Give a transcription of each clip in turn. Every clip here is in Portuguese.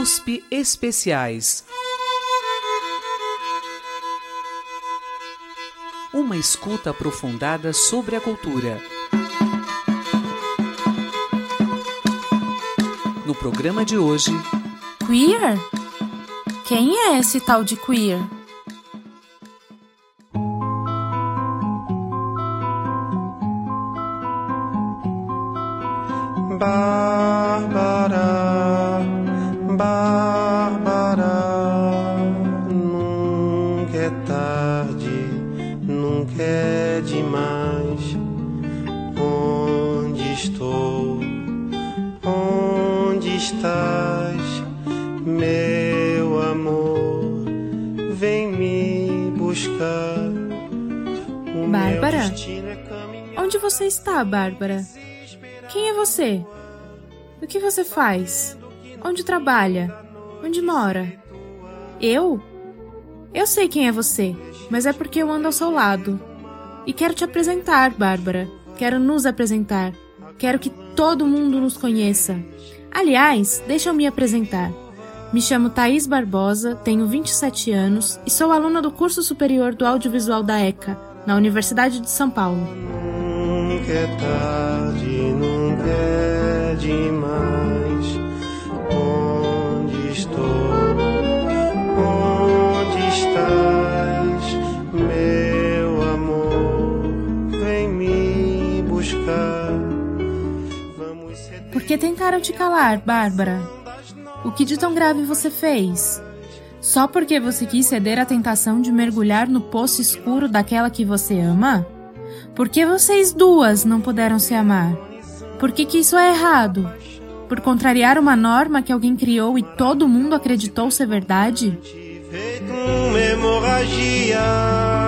USP Especiais. Uma escuta aprofundada sobre a cultura. No programa de hoje. Queer? Quem é esse tal de queer? Bárbara? Quem é você? O que você faz? Onde trabalha? Onde mora? Eu? Eu sei quem é você, mas é porque eu ando ao seu lado. E quero te apresentar, Bárbara. Quero nos apresentar. Quero que todo mundo nos conheça. Aliás, deixa eu me apresentar. Me chamo Thaís Barbosa, tenho 27 anos e sou aluna do curso superior do audiovisual da ECA, na Universidade de São Paulo. Nunca é tarde, nunca é demais. Onde estou? Onde estás, meu amor? Vem me buscar. Por que tentaram te calar, Bárbara? O que de tão grave você fez? Só porque você quis ceder à tentação de mergulhar no poço escuro daquela que você ama? Por que vocês duas não puderam se amar? Por que, que isso é errado? Por contrariar uma norma que alguém criou e todo mundo acreditou ser verdade? hemorragia.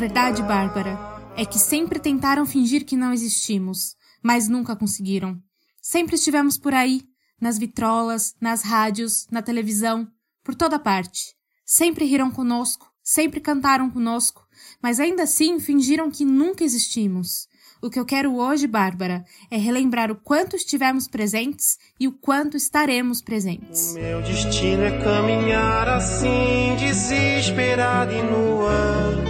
Verdade, Bárbara, é que sempre tentaram fingir que não existimos, mas nunca conseguiram. Sempre estivemos por aí, nas vitrolas, nas rádios, na televisão, por toda parte. Sempre riram conosco, sempre cantaram conosco, mas ainda assim fingiram que nunca existimos. O que eu quero hoje, Bárbara, é relembrar o quanto estivemos presentes e o quanto estaremos presentes. Meu destino é caminhar assim, desesperada e nua,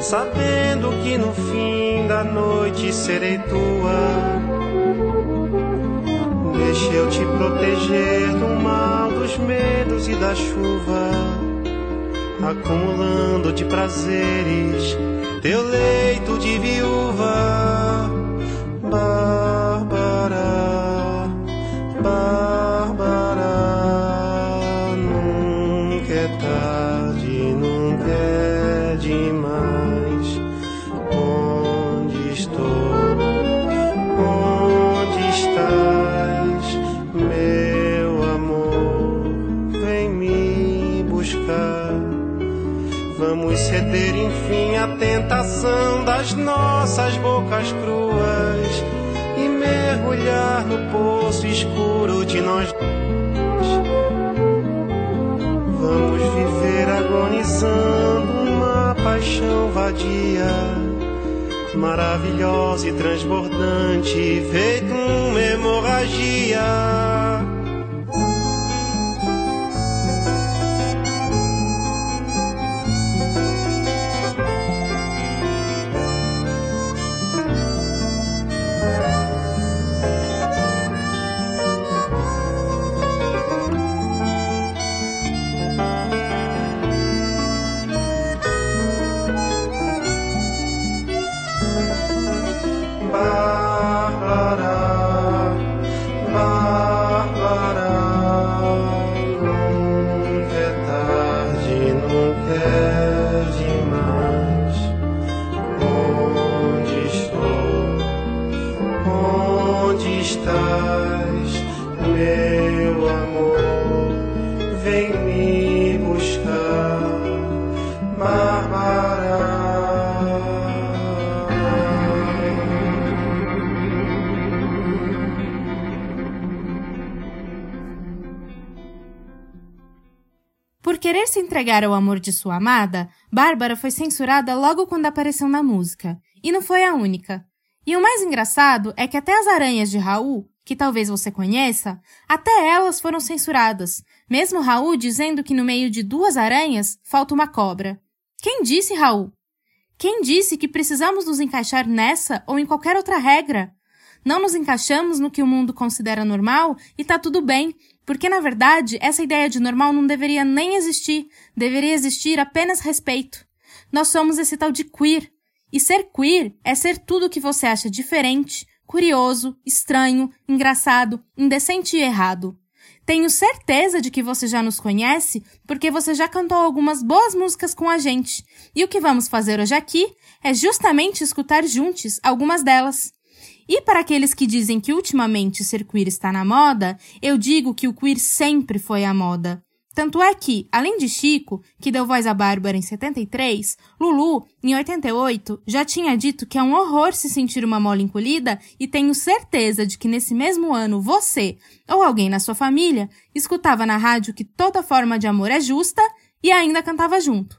sabendo que no fim da noite serei tua. Deixa eu te proteger do mal, dos medos e da chuva, acumulando de prazeres teu leito de viúva. Bárbara, Bárbara, enfim à tentação das nossas bocas cruas e mergulhar no poço escuro de nós. Vamos viver agonizando uma paixão vadia, maravilhosa e transbordante, feito uma hemorragia. Entregar ao amor de sua amada, Bárbara foi censurada logo quando apareceu na música. E não foi a única. E o mais engraçado é que até as aranhas de Raul, que talvez você conheça, até elas foram censuradas, mesmo Raul dizendo que no meio de duas aranhas falta uma cobra. Quem disse, Raul? Quem disse que precisamos nos encaixar nessa ou em qualquer outra regra? Não nos encaixamos no que o mundo considera normal e tá tudo bem, porque, na verdade, essa ideia de normal não deveria nem existir, deveria existir apenas respeito. Nós somos esse tal de queer. E ser queer é ser tudo o que você acha diferente, curioso, estranho, engraçado, indecente e errado. Tenho certeza de que você já nos conhece, porque você já cantou algumas boas músicas com a gente. E o que vamos fazer hoje aqui é justamente escutar juntos algumas delas. E para aqueles que dizem que ultimamente ser queer está na moda, eu digo que o queer sempre foi a moda. Tanto é que, além de Chico, que deu voz a Bárbara em 73, Lulu, em 88, já tinha dito que é um horror se sentir uma mola encolhida e tenho certeza de que nesse mesmo ano você, ou alguém na sua família, escutava na rádio que toda forma de amor é justa e ainda cantava junto.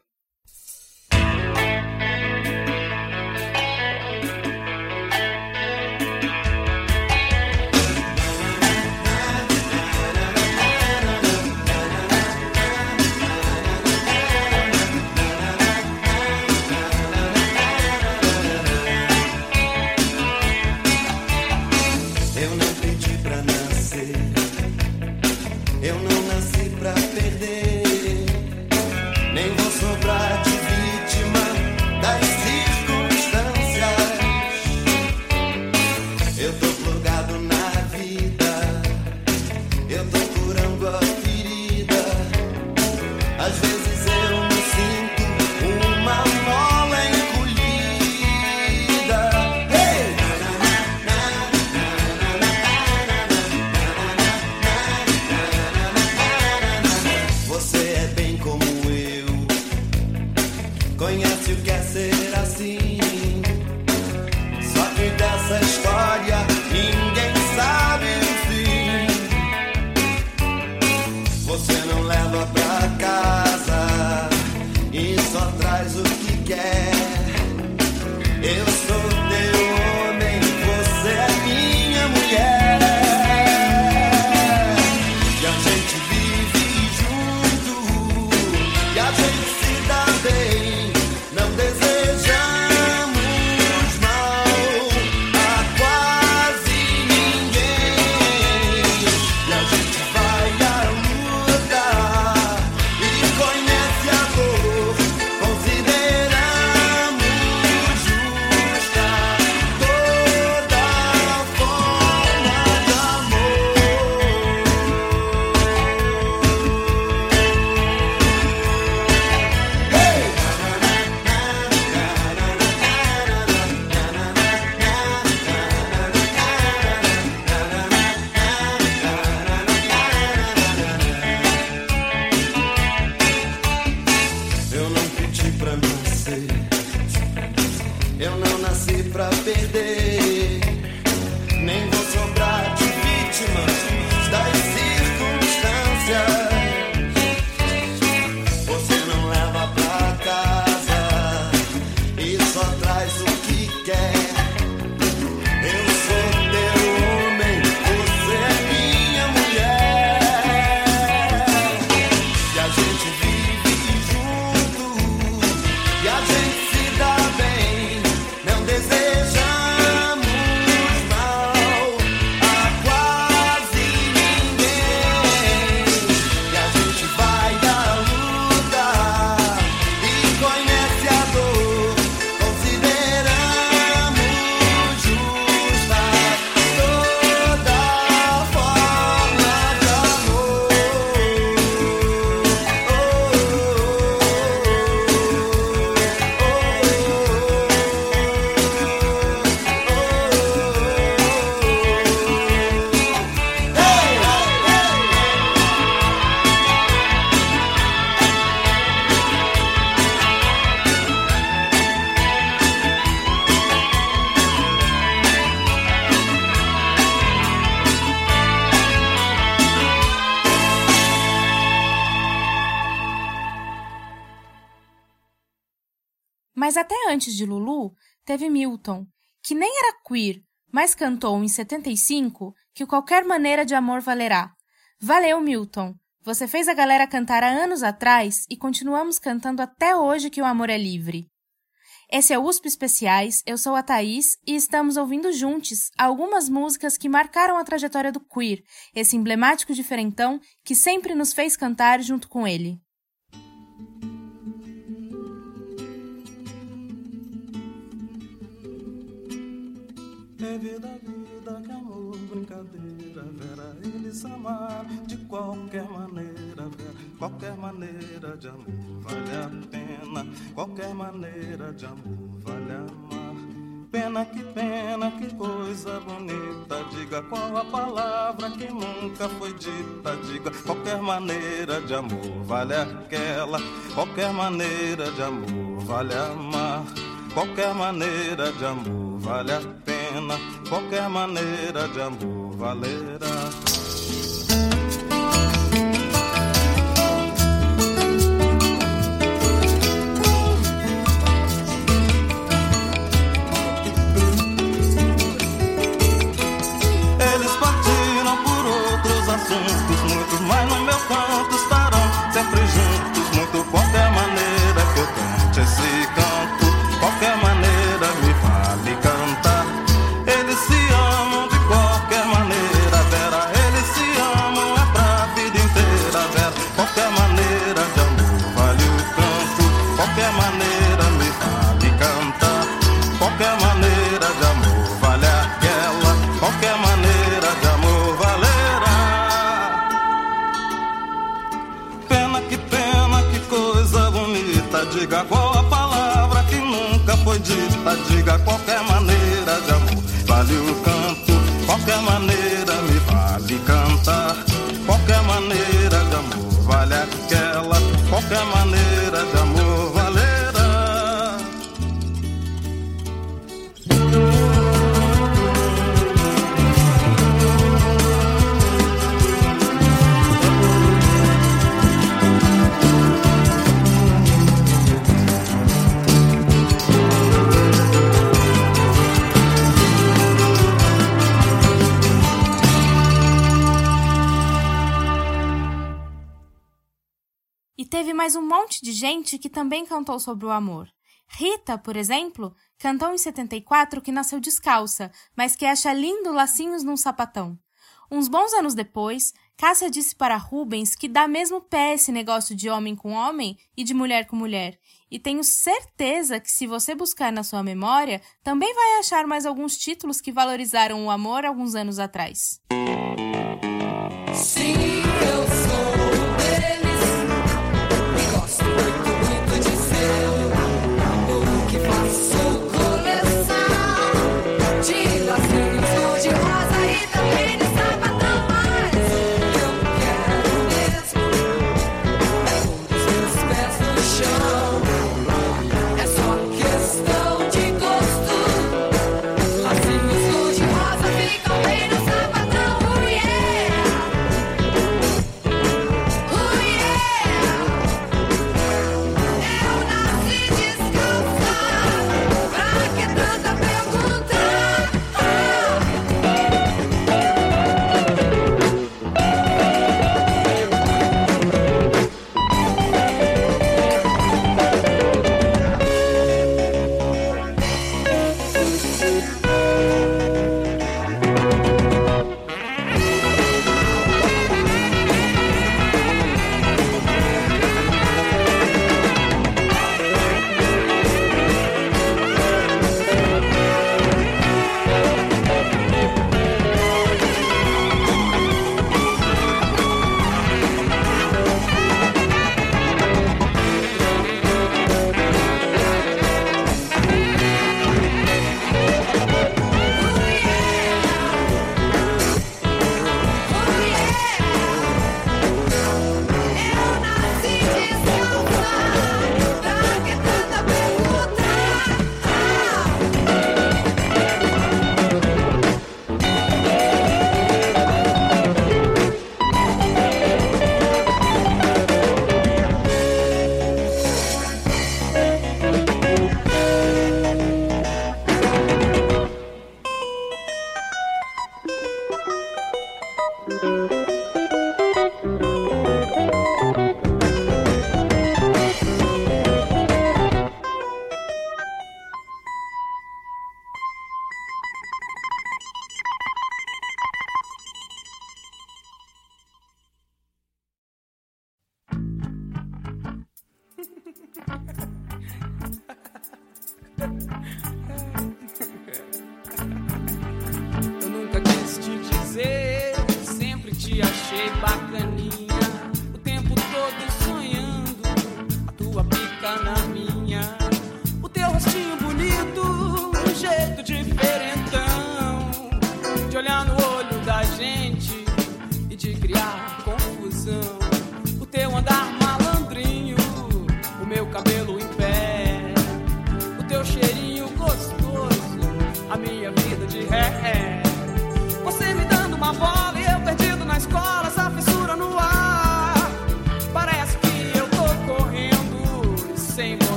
Mas cantou em 75 que qualquer maneira de amor valerá. Valeu, Milton! Você fez a galera cantar há anos atrás e continuamos cantando até hoje que o amor é livre. Esse é o USP Especiais, eu sou a Thaís e estamos ouvindo juntos algumas músicas que marcaram a trajetória do queer, esse emblemático diferentão que sempre nos fez cantar junto com ele. Vida, vida, que amor, brincadeira, vera, eles amaram de qualquer maneira, vera, qualquer maneira de amor vale a pena, qualquer maneira de amor vale amar. Pena que pena, que coisa bonita. Diga qual a palavra que nunca foi dita. Diga qualquer maneira de amor vale aquela. Qualquer maneira de amor vale amar. Qualquer maneira de amor vale a pena. Qualquer maneira de amor valerá. De gente que também cantou sobre o amor. Rita, por exemplo, cantou em 74 que nasceu descalça, mas que acha lindo lacinhos num sapatão. Uns bons anos depois, Cássia disse para Rubens que dá mesmo pé esse negócio de homem com homem e de mulher com mulher. E tenho certeza que se você buscar na sua memória, também vai achar mais alguns títulos que valorizaram o amor alguns anos atrás. Sim, O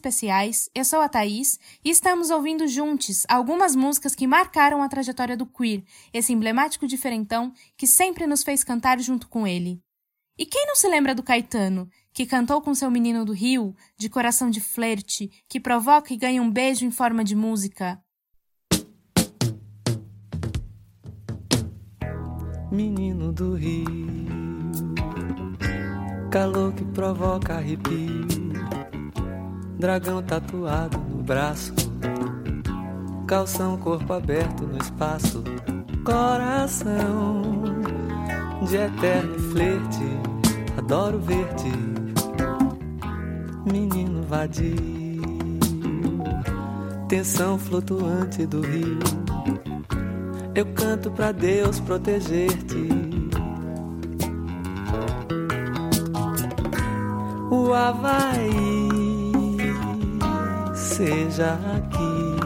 especiais. Eu sou a Thaís e estamos ouvindo juntos algumas músicas que marcaram a trajetória do Queer, esse emblemático diferentão que sempre nos fez cantar junto com ele. E quem não se lembra do Caetano, que cantou com seu menino do Rio, de coração de flerte, que provoca e ganha um beijo em forma de música? Menino do Rio, calor que provoca arrepio dragão tatuado no braço, calção, corpo aberto no espaço, coração de eterno flerte, adoro ver-te, menino vadio. Tensão flutuante do rio, eu canto pra Deus proteger-te. O Havaí seja aqui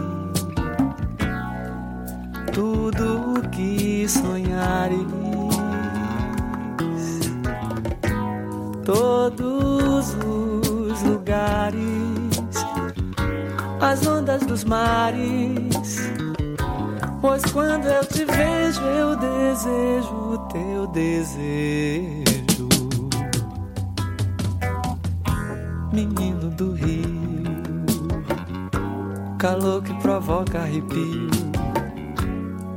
tudo o que sonhares, todos os lugares, as ondas dos mares. Pois quando eu te vejo, eu desejo o teu desejo, menino do rio calor que provoca arrepio.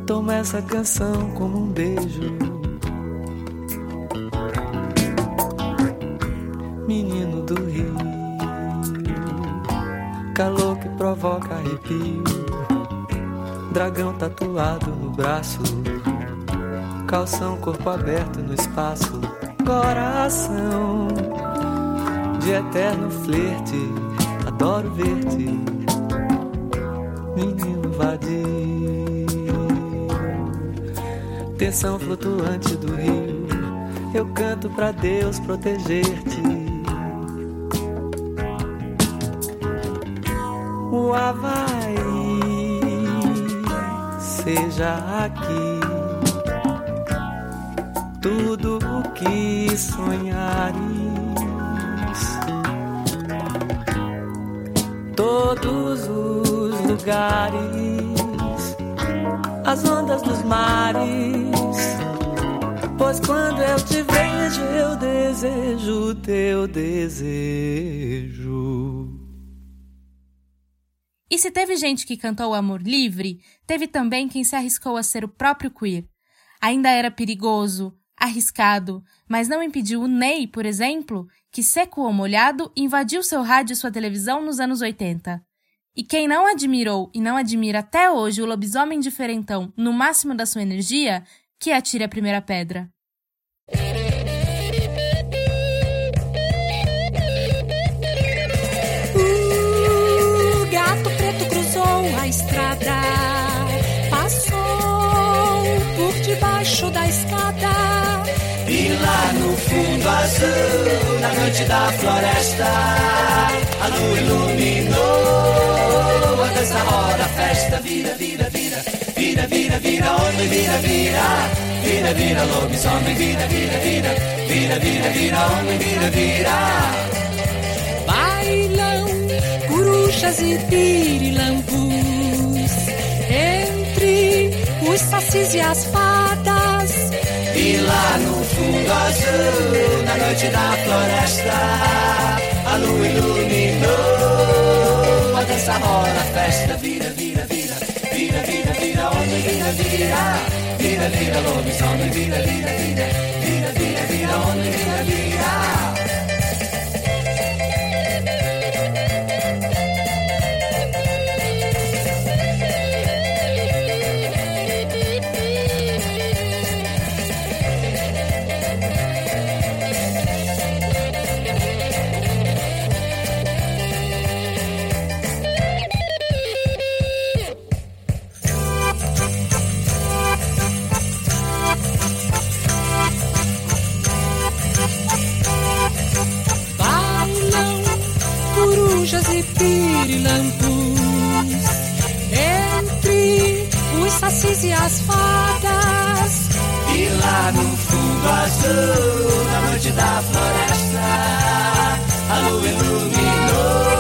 Toma essa canção como um beijo. Menino do rio, calor que provoca arrepio. Dragão tatuado no braço, calção corpo aberto no espaço. Coração de eterno flerte, adoro ver-te, Tensão flutuante do rio, eu canto pra Deus proteger-te. O Havaí seja aqui tudo o que sonhares. Todos os lugares, as ondas dos mares. Pois quando eu te vejo, eu desejo teu desejo. E se teve gente que cantou o amor livre, teve também quem se arriscou a ser o próprio queer. Ainda era perigoso, arriscado, mas não impediu o Ney, por exemplo, que seco ou molhado invadiu seu rádio e sua televisão nos anos 80. E quem não admirou e não admira até hoje o lobisomem diferentão no máximo da sua energia, que atire a primeira pedra. O gato preto cruzou a estrada, passou por debaixo da escada. E lá no fundo azul, na noite da floresta, a lua iluminou a dança roda, a festa vira, vira, vira, vira, vira, vira, homem, vira, vira, vira, vira, lobisomem, vira, vira, vira, vira, vira, vira, homem, vira, vira. Bailam corujas e pirilampus. Entre os sacis e as fadas. E lá no fundo azul, na noite da floresta, a lua iluminou a dança roda, a festa vira, vira, vira, vira, vira, vira, homem, vira, vira, vira, vira, lobisomem, vira, vira, vira, vira, vira, vira, homem, vira, vira. Pirilampus entre os sacis e as fadas. E lá no fundo azul, na noite da floresta, a lua iluminou.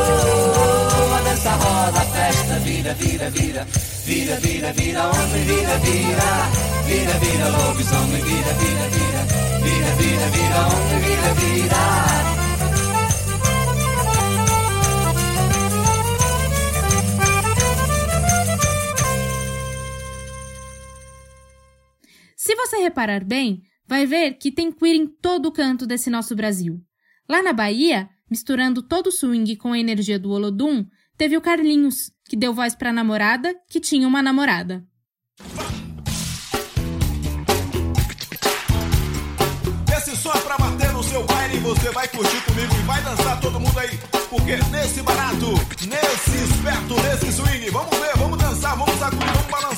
A dança roda, a festa vira, vira, vira, vira, vira, vira, homem, vira, vira, vira, vira, lobisomem, vira, vira, vira, vira, vira, vira, homem, vira, vira. Se você reparar bem, vai ver que tem queer em todo canto desse nosso Brasil. Lá na Bahia, misturando todo o swing com a energia do Olodum, teve o Carlinhos, que deu voz pra namorada que tinha uma namorada. Esse é pra bater no seu baile você vai curtir comigo e vai dançar todo mundo aí. Porque nesse barato, nesse esperto, nesse swing, vamos ver, vamos dançar, vamos sacudir, vamos balançar.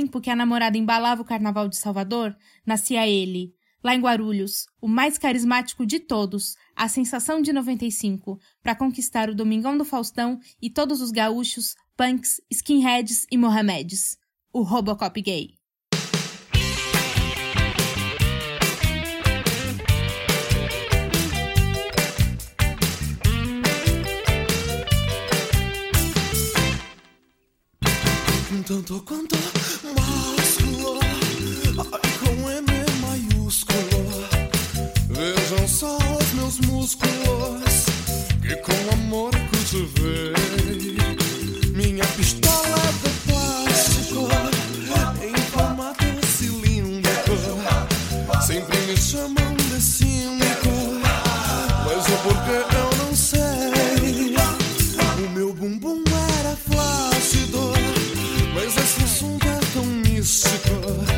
Tempo que a namorada embalava o carnaval de Salvador, nascia ele, lá em Guarulhos, o mais carismático de todos, a sensação de 95, para conquistar o Domingão do Faustão e todos os gaúchos, punks, skinheads e mohamedes. O Robocop gay. Tanto quanto músculos, que com amor cultivei. Minha pistola de plástico, em formato cilíndrico. Sempre me chamam de cínico, mas o porquê eu não sei. O meu bumbum era flácido. Mas esse assunto é tão místico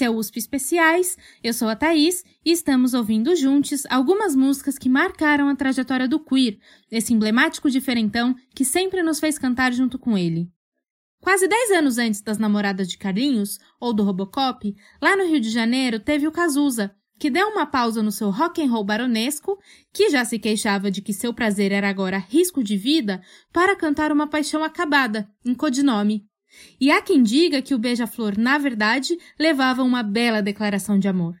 Esse é o USP Especiais, eu sou a Thaís e estamos ouvindo juntos algumas músicas que marcaram a trajetória do queer, esse emblemático diferentão que sempre nos fez cantar junto com ele. Quase 10 anos antes das namoradas de Carlinhos, ou do Robocop, lá no Rio de Janeiro teve o Cazuza, que deu uma pausa no seu rock and roll baronesco, que já se queixava de que seu prazer era agora risco de vida, para cantar uma paixão acabada, em codinome. E há quem diga que o beija-flor, na verdade, levava uma bela declaração de amor.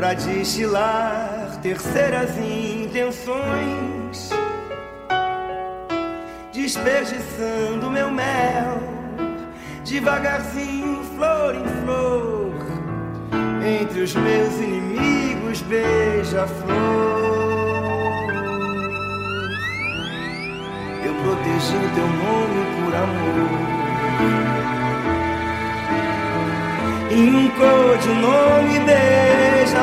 para destilar terceiras intenções, desperdiçando meu mel, devagarzinho, flor em flor, entre os meus inimigos, beija-flor. Eu protegi o teu nome por amor. Hincou de nome beija-flor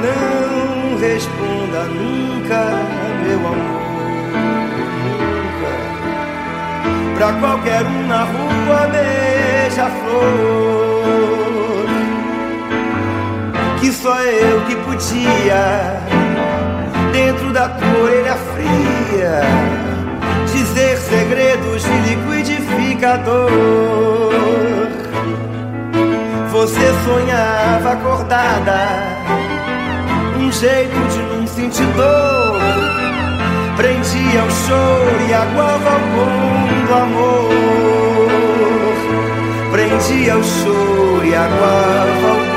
Não responda nunca, meu amor Nunca. Pra qualquer um na rua beija-flor Que só eu que podia Dentro da tua orelha fria Dizer segredos de líquido você sonhava acordada, um jeito de não sentir dor. Prendia o choro e aguava o mundo amor. Prendia o choro e aguava o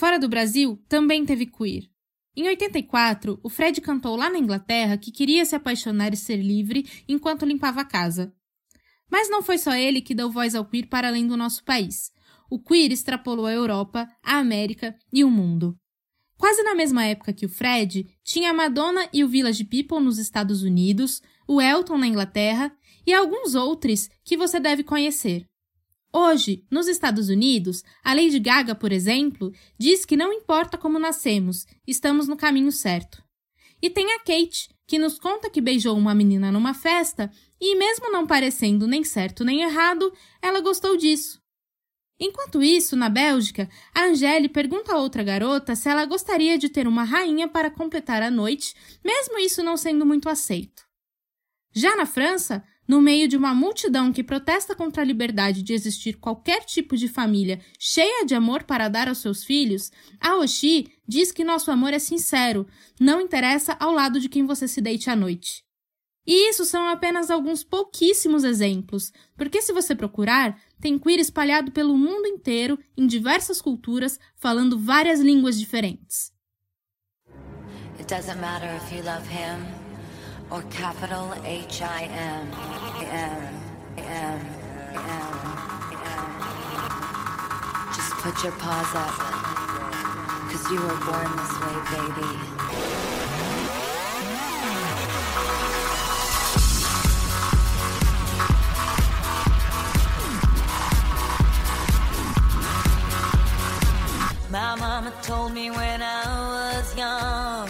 fora do Brasil também teve queer. Em 84, o Fred cantou lá na Inglaterra que queria se apaixonar e ser livre enquanto limpava a casa. Mas não foi só ele que deu voz ao queer para além do nosso país. O queer extrapolou a Europa, a América e o mundo. Quase na mesma época que o Fred, tinha a Madonna e o Village People nos Estados Unidos, o Elton na Inglaterra e alguns outros que você deve conhecer. Hoje, nos Estados Unidos, a Lady Gaga, por exemplo, diz que não importa como nascemos, estamos no caminho certo. E tem a Kate, que nos conta que beijou uma menina numa festa e, mesmo não parecendo nem certo nem errado, ela gostou disso. Enquanto isso, na Bélgica, a Angele pergunta a outra garota se ela gostaria de ter uma rainha para completar a noite, mesmo isso não sendo muito aceito. Já na França, no meio de uma multidão que protesta contra a liberdade de existir qualquer tipo de família cheia de amor para dar aos seus filhos, a Oxi diz que nosso amor é sincero, não interessa ao lado de quem você se deite à noite. E isso são apenas alguns pouquíssimos exemplos, porque se você procurar, tem queer espalhado pelo mundo inteiro, em diversas culturas, falando várias línguas diferentes. It doesn't matter if you love him or capital H I M M M M M. Just put your paws up, cause you were born this way, baby. My mama told me when I was young,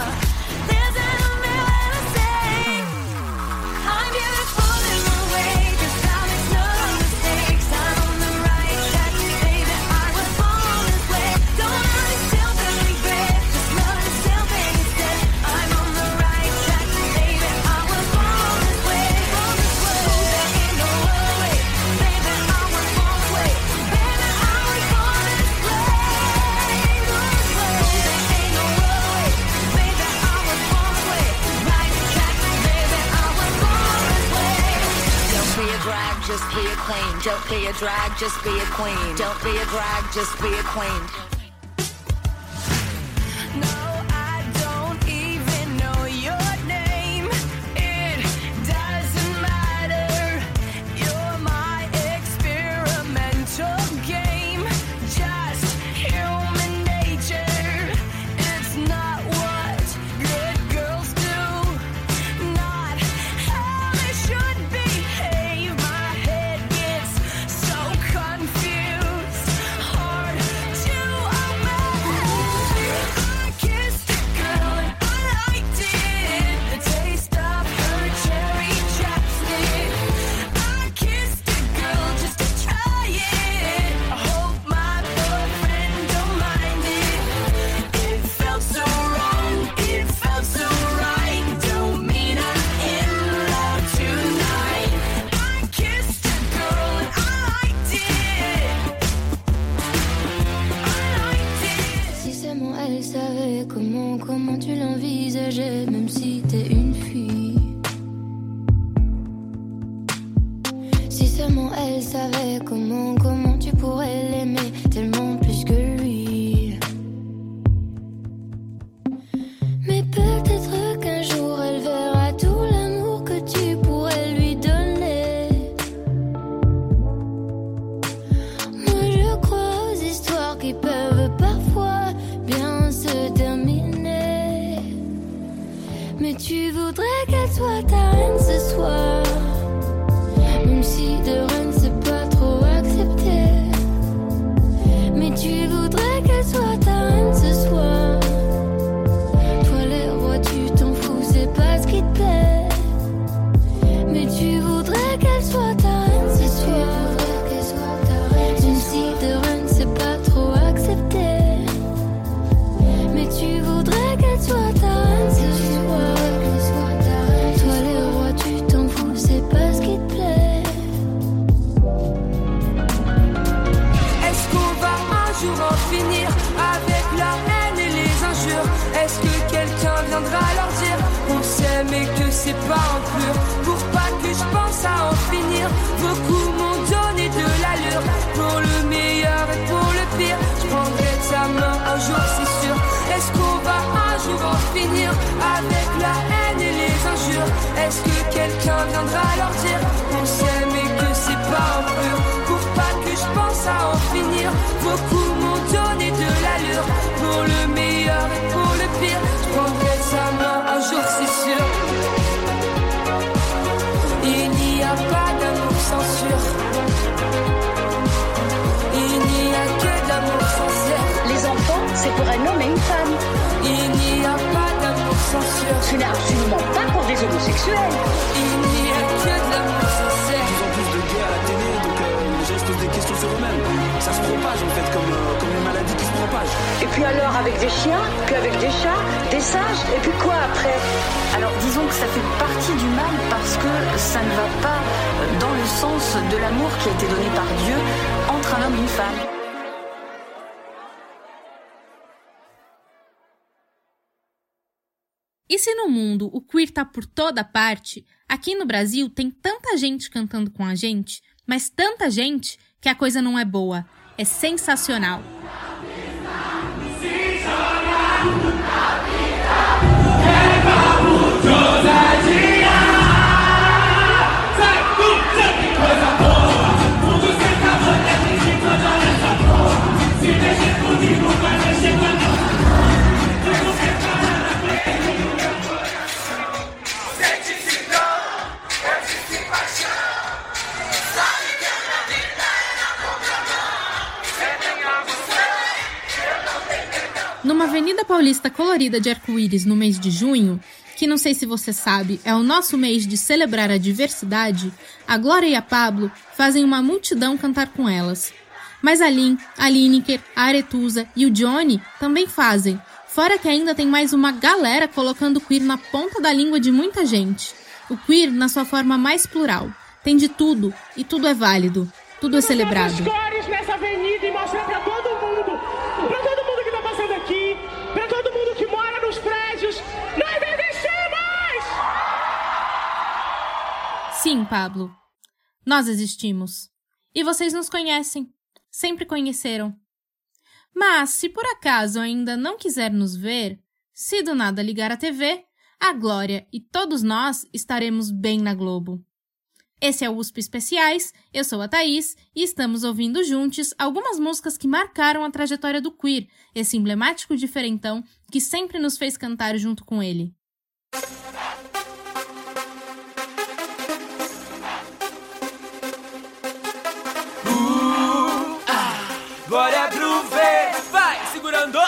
Just be a queen. Don't be a drag, just be a queen. Don't be a drag, just be a queen. O queer tá por toda parte, aqui no Brasil tem tanta gente cantando com a gente, mas tanta gente que a coisa não é boa. É sensacional. Avenida paulista colorida de arco-íris no mês de junho, que não sei se você sabe, é o nosso mês de celebrar a diversidade, a Glória e a Pablo fazem uma multidão cantar com elas. Mas a Lin, a Lineker, a Aretusa e o Johnny também fazem, fora que ainda tem mais uma galera colocando queer na ponta da língua de muita gente. O queer na sua forma mais plural. Tem de tudo, e tudo é válido. Tudo é celebrado. Sim, Pablo. Nós existimos. E vocês nos conhecem. Sempre conheceram. Mas, se por acaso ainda não quiser nos ver, se do nada ligar a TV, a Glória e todos nós estaremos bem na Globo. Esse é o USP Especiais, eu sou a Thaís e estamos ouvindo juntos algumas músicas que marcaram a trajetória do queer, esse emblemático diferentão que sempre nos fez cantar junto com ele. Segurando.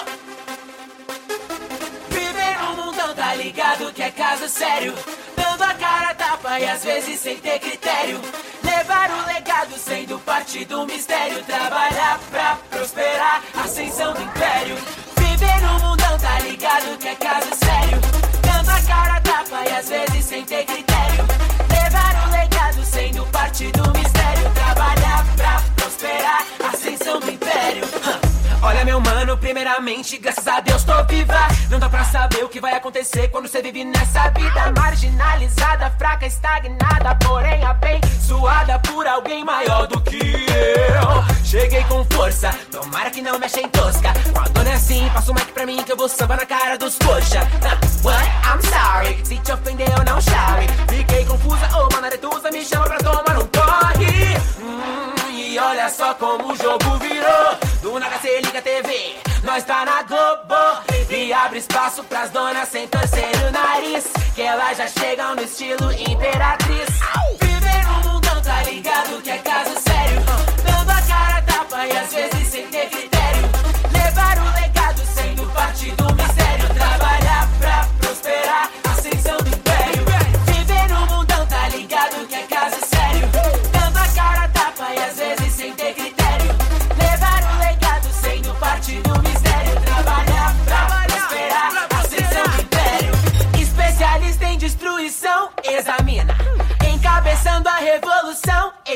Viver no mundão, tá ligado que é caso sério. Dando a cara tapa e às vezes sem ter critério. Levar o legado sendo parte do mistério. Trabalhar pra prosperar, ascensão do império. Viver no mundão, tá ligado que é caso sério. Dando a cara tapa e às vezes sem ter critério. Levar o legado sendo parte do mistério. Trabalhar pra prosperar, ascensão do império. Olha meu mano, primeiramente, graças a Deus tô viva. Não dá pra saber o que vai acontecer quando você vive nessa vida Marginalizada, fraca, estagnada Porém abençoada por alguém maior do que eu. Cheguei com força, tomara que não me achem tosca. Quando é assim, passa o mic pra mim que eu vou samba na cara dos coxa Nah, What? I'm sorry, se te ofendeu não chore. Fiquei confusa, ô oh, manaretusa, me chama pra tomar um corre. Hum, E olha só como o jogo virou Do nada cê liga TV, nós tá na Globo E abre espaço pras donas sem torcer o nariz Que elas já chegam no estilo imperatriz. Viver no mundão, tá ligado que é caso sério. Dando a cara tapa e às vezes sem ter critério. Levar o legado sendo parte do mistério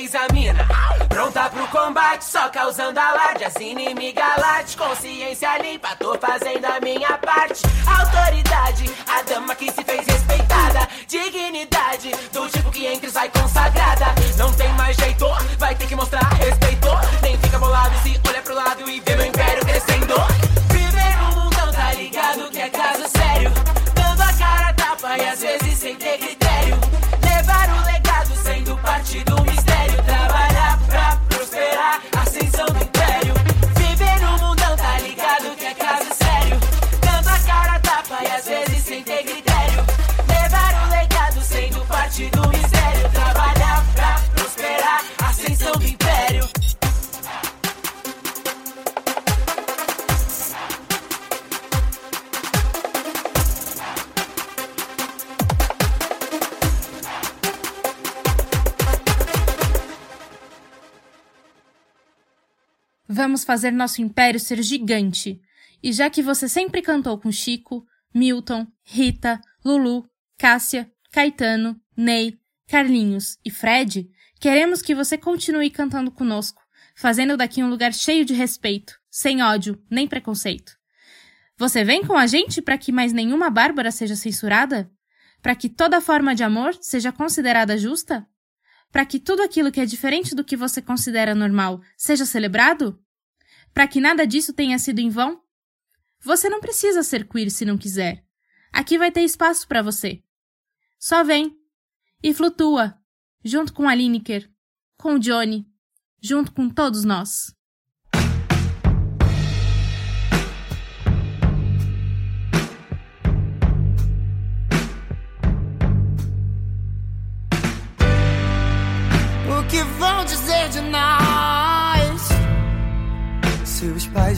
Examina. Pronta pro combate, só causando alarde. As inimiga late, consciência limpa, tô fazendo a minha parte. Autoridade, a dama que se fez respeitada. Dignidade, do tipo que entre sai consagrada. Não tem mais jeito, vai ter que mostrar respeito. Fazer nosso império ser gigante. E já que você sempre cantou com Chico, Milton, Rita, Lulu, Cássia, Caetano, Ney, Carlinhos e Fred, queremos que você continue cantando conosco, fazendo daqui um lugar cheio de respeito, sem ódio nem preconceito. Você vem com a gente para que mais nenhuma Bárbara seja censurada? Para que toda forma de amor seja considerada justa? Para que tudo aquilo que é diferente do que você considera normal seja celebrado? Para que nada disso tenha sido em vão? Você não precisa ser queer se não quiser. Aqui vai ter espaço para você. Só vem e flutua, junto com a Lineker, com o Johnny, junto com todos nós.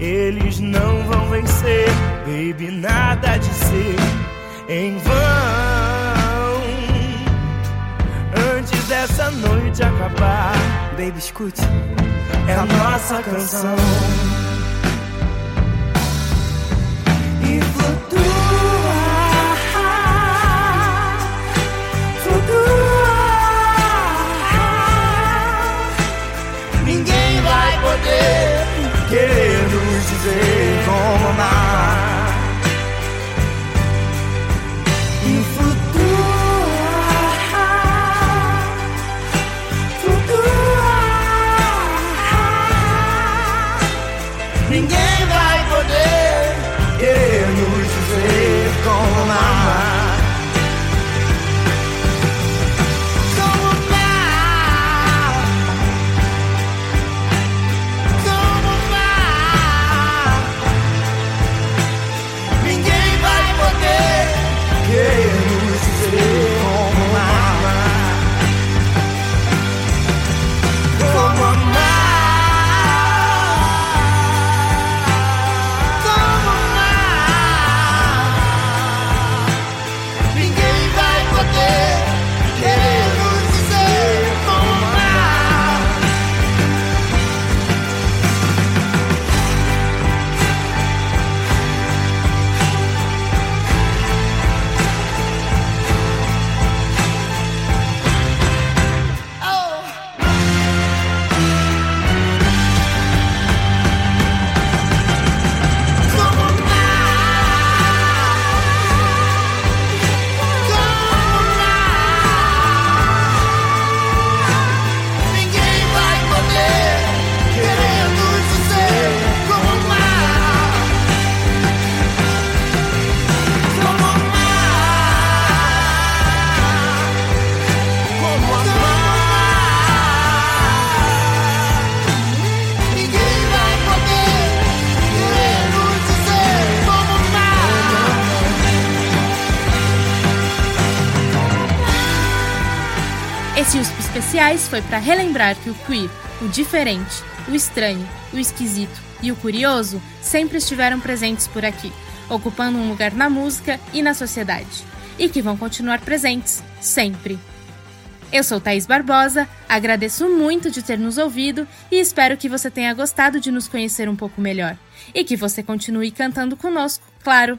Eles não vão vencer, baby, nada de ser em vão. Antes dessa noite acabar, baby, escute, é a nossa canção. E flutua, flutua. Ninguém vai poder nos dizer como amar. Especiais foi para relembrar que o queer, o diferente, o estranho, o esquisito e o curioso sempre estiveram presentes por aqui, ocupando um lugar na música e na sociedade, e que vão continuar presentes sempre. Eu sou Thaís Barbosa, agradeço muito de ter nos ouvido e espero que você tenha gostado de nos conhecer um pouco melhor. E que você continue cantando conosco, claro.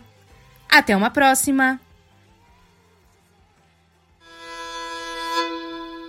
Até uma próxima!